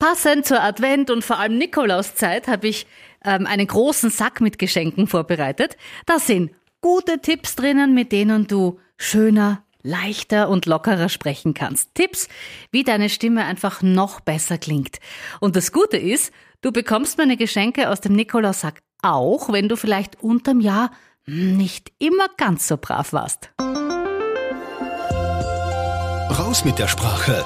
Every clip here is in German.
Passend zur Advent und vor allem Nikolauszeit habe ich ähm, einen großen Sack mit Geschenken vorbereitet. Da sind gute Tipps drinnen, mit denen du schöner, leichter und lockerer sprechen kannst. Tipps, wie deine Stimme einfach noch besser klingt. Und das Gute ist, du bekommst meine Geschenke aus dem Nikolaussack auch, wenn du vielleicht unterm Jahr nicht immer ganz so brav warst. Raus mit der Sprache.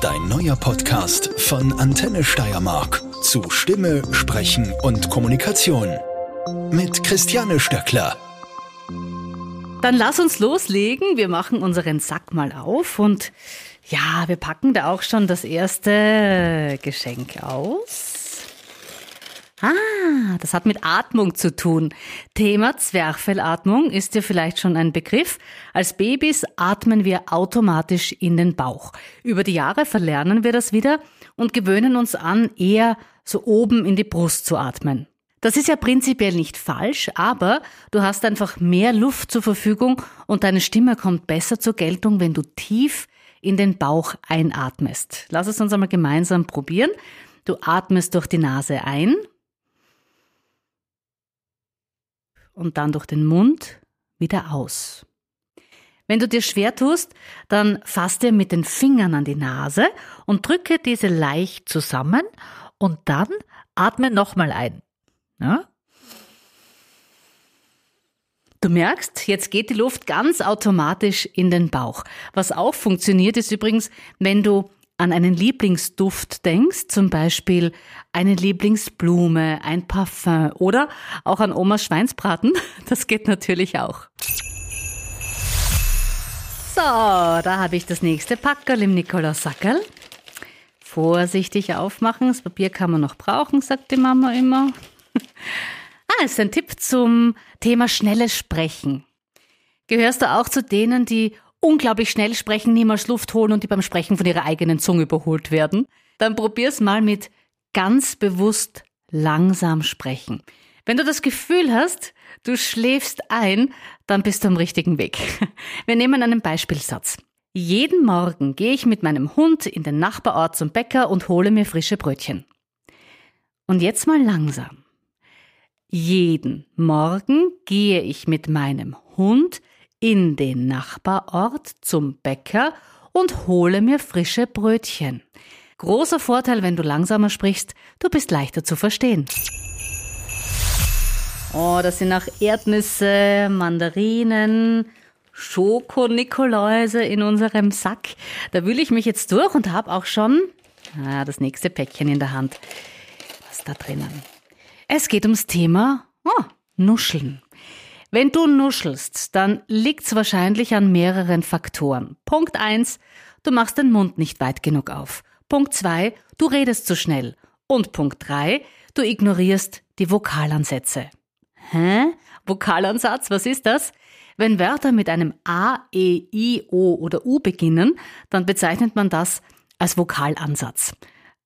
Dein neuer Podcast von Antenne Steiermark zu Stimme, Sprechen und Kommunikation. Mit Christiane Stöckler. Dann lass uns loslegen. Wir machen unseren Sack mal auf und ja, wir packen da auch schon das erste Geschenk aus. Ah, das hat mit Atmung zu tun. Thema Zwerchfellatmung ist dir vielleicht schon ein Begriff. Als Babys atmen wir automatisch in den Bauch. Über die Jahre verlernen wir das wieder und gewöhnen uns an, eher so oben in die Brust zu atmen. Das ist ja prinzipiell nicht falsch, aber du hast einfach mehr Luft zur Verfügung und deine Stimme kommt besser zur Geltung, wenn du tief in den Bauch einatmest. Lass es uns einmal gemeinsam probieren. Du atmest durch die Nase ein und dann durch den Mund wieder aus. Wenn du dir schwer tust, dann fass dir mit den Fingern an die Nase und drücke diese leicht zusammen und dann atme nochmal ein. Ja? Du merkst, jetzt geht die Luft ganz automatisch in den Bauch. Was auch funktioniert, ist übrigens, wenn du an einen Lieblingsduft denkst, zum Beispiel eine Lieblingsblume, ein Parfum oder auch an Omas Schweinsbraten, das geht natürlich auch. So, da habe ich das nächste Packerl im Nikolaus-Sackerl. Vorsichtig aufmachen, das Papier kann man noch brauchen, sagt die Mama immer. ah, ist ein Tipp zum Thema schnelles Sprechen. Gehörst du auch zu denen, die unglaublich schnell sprechen, niemals Luft holen und die beim Sprechen von ihrer eigenen Zunge überholt werden, dann probier's mal mit ganz bewusst langsam sprechen. Wenn du das Gefühl hast, du schläfst ein, dann bist du am richtigen Weg. Wir nehmen einen Beispielsatz. Jeden Morgen gehe ich mit meinem Hund in den Nachbarort zum Bäcker und hole mir frische Brötchen. Und jetzt mal langsam. Jeden Morgen gehe ich mit meinem Hund in den Nachbarort zum Bäcker und hole mir frische Brötchen. Großer Vorteil, wenn du langsamer sprichst, du bist leichter zu verstehen. Oh, das sind auch Erdnüsse, Mandarinen, Schokonikoläuse in unserem Sack. Da wühle ich mich jetzt durch und habe auch schon ah, das nächste Päckchen in der Hand. Was ist da drinnen? Es geht ums Thema oh, Nuscheln. Wenn du nuschelst, dann liegt's wahrscheinlich an mehreren Faktoren. Punkt eins: du machst den Mund nicht weit genug auf. Punkt zwei: du redest zu schnell. Und Punkt drei: du ignorierst die Vokalansätze. Hä? Vokalansatz, was ist das? Wenn Wörter mit einem A, E, I, O oder U beginnen, dann bezeichnet man das als Vokalansatz.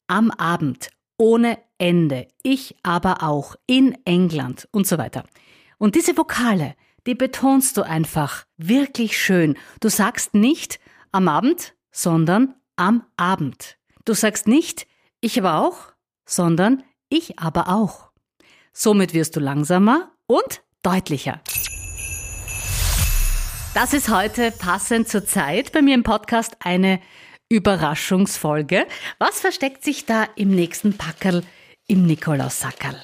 Am Abend, ohne Ende, ich aber auch, in England und so weiter. Und diese Vokale, die betonst du einfach wirklich schön. Du sagst nicht am Abend, sondern am Abend. Du sagst nicht ich aber auch, sondern ich aber auch. Somit wirst du langsamer und deutlicher. Das ist heute passend zur Zeit bei mir im Podcast eine Überraschungsfolge. Was versteckt sich da im nächsten Packerl im Nikolaussackerl?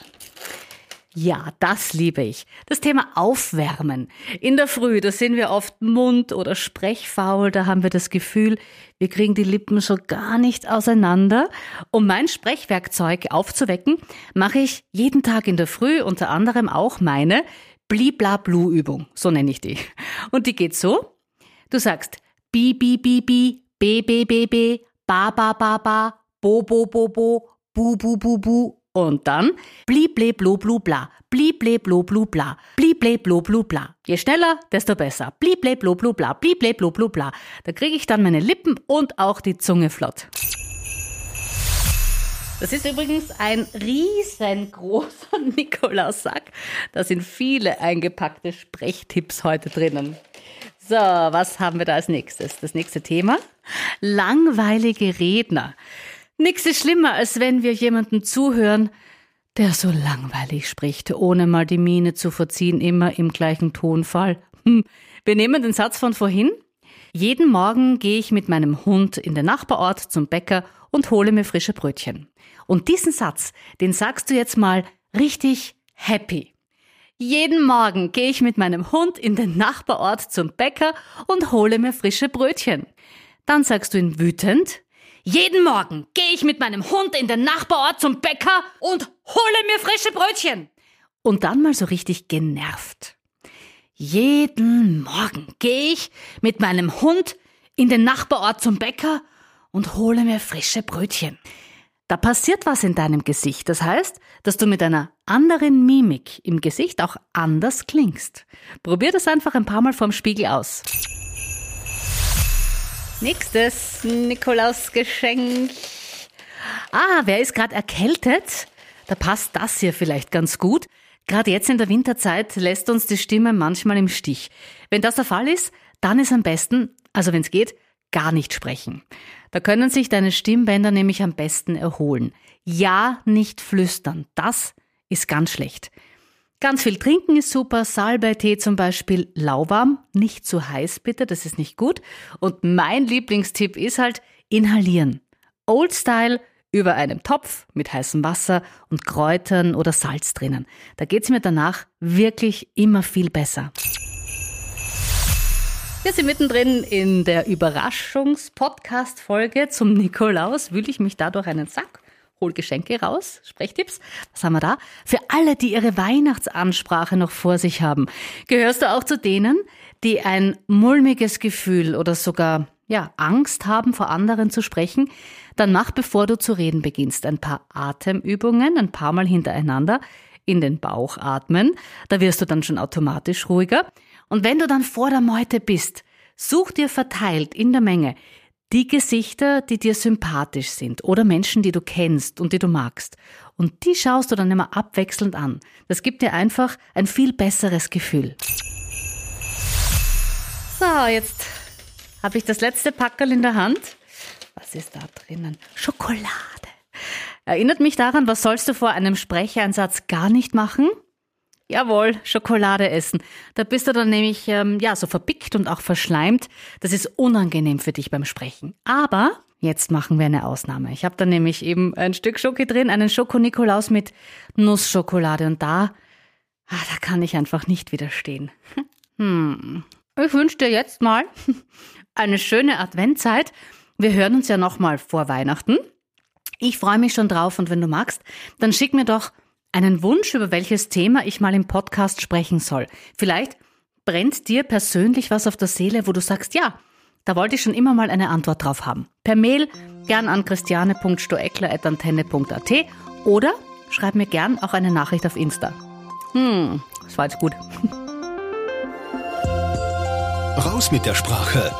Ja, das liebe ich. Das Thema Aufwärmen. In der Früh, da sind wir oft mund- oder sprechfaul, da haben wir das Gefühl, wir kriegen die Lippen so gar nicht auseinander. Um mein Sprechwerkzeug aufzuwecken, mache ich jeden Tag in der Früh unter anderem auch meine Bliblablu-Übung, so nenne ich die. Und die geht so. Du sagst bi, bi, bi, bi, b, b, b, b, ba, ba, ba, ba, bo, bo, bo, bo, bu, bu, bu, bu und dann blible blu blu bla, blible blu blu bla, blible blu blu bla. Je schneller, desto besser. Blible blu blu bla, blible blu blu bla. Da kriege ich dann meine Lippen und auch die Zunge flott. Das ist übrigens ein riesengroßer Nikolaussack. Da sind viele eingepackte Sprechtipps heute drinnen. So, was haben wir da als nächstes? Das nächste Thema? Langweilige Redner. Nichts ist schlimmer, als wenn wir jemandem zuhören, der so langweilig spricht, ohne mal die Miene zu verziehen, immer im gleichen Tonfall. Hm. Wir nehmen den Satz von vorhin. Jeden Morgen gehe ich mit meinem Hund in den Nachbarort zum Bäcker und hole mir frische Brötchen. Und diesen Satz, den sagst du jetzt mal richtig happy. Jeden Morgen gehe ich mit meinem Hund in den Nachbarort zum Bäcker und hole mir frische Brötchen. Dann sagst du ihn wütend. Jeden Morgen gehe ich mit meinem Hund in den Nachbarort zum Bäcker und hole mir frische Brötchen. Und dann mal so richtig genervt. Jeden Morgen gehe ich mit meinem Hund in den Nachbarort zum Bäcker und hole mir frische Brötchen. Da passiert was in deinem Gesicht. Das heißt, dass du mit einer anderen Mimik im Gesicht auch anders klingst. Probier das einfach ein paar Mal vorm Spiegel aus. Nächstes Nikolausgeschenk. Ah, wer ist gerade erkältet? Da passt das hier vielleicht ganz gut. Gerade jetzt in der Winterzeit lässt uns die Stimme manchmal im Stich. Wenn das der Fall ist, dann ist am besten, also wenn es geht, gar nicht sprechen. Da können sich deine Stimmbänder nämlich am besten erholen. Ja, nicht flüstern. Das ist ganz schlecht. Ganz viel trinken ist super, Salbeitee zum Beispiel lauwarm, nicht zu heiß bitte, das ist nicht gut. Und mein Lieblingstipp ist halt inhalieren. Old Style über einem Topf mit heißem Wasser und Kräutern oder Salz drinnen. Da geht's mir danach wirklich immer viel besser. Wir sind mittendrin in der Überraschungs-Podcast-Folge zum Nikolaus. Wühle ich mich da durch einen Sack, hol Geschenke raus, Sprechtipps. Was haben wir da? Für alle, die ihre Weihnachtsansprache noch vor sich haben. Gehörst du auch zu denen, die ein mulmiges Gefühl oder sogar ja, Angst haben, vor anderen zu sprechen? Dann mach, bevor du zu reden beginnst, ein paar Atemübungen, ein paar Mal hintereinander in den Bauch atmen. Da wirst du dann schon automatisch ruhiger. Und wenn du dann vor der Meute bist, such dir verteilt in der Menge die Gesichter, die dir sympathisch sind oder Menschen, die du kennst und die du magst. Und die schaust du dann immer abwechselnd an. Das gibt dir einfach ein viel besseres Gefühl. So, jetzt habe ich das letzte Packerl in der Hand. Was ist da drinnen? Schokolade. Erinnert mich daran, was sollst du vor einem Sprechereinsatz gar nicht machen? Jawohl, Schokolade essen. Da bist du dann nämlich ähm, ja so verbickt und auch verschleimt. Das ist unangenehm für dich beim Sprechen. Aber jetzt machen wir eine Ausnahme. Ich habe da nämlich eben ein Stück Schoki drin, einen Schoko-Nikolaus mit Nussschokolade und da, ah, da kann ich einfach nicht widerstehen. Hm. Ich wünsche dir jetzt mal eine schöne Adventzeit. Wir hören uns ja noch mal vor Weihnachten. Ich freue mich schon drauf und wenn du magst, dann schick mir doch einen Wunsch, über welches Thema ich mal im Podcast sprechen soll. Vielleicht brennt dir persönlich was auf der Seele, wo du sagst, ja, da wollte ich schon immer mal eine Antwort drauf haben. Per Mail gern an christiane.stoeckler.antenne.at oder schreib mir gern auch eine Nachricht auf Insta. Hm, das war jetzt gut. Raus mit der Sprache.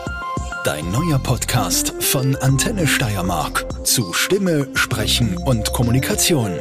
Dein neuer Podcast von Antenne Steiermark zu Stimme, Sprechen und Kommunikation.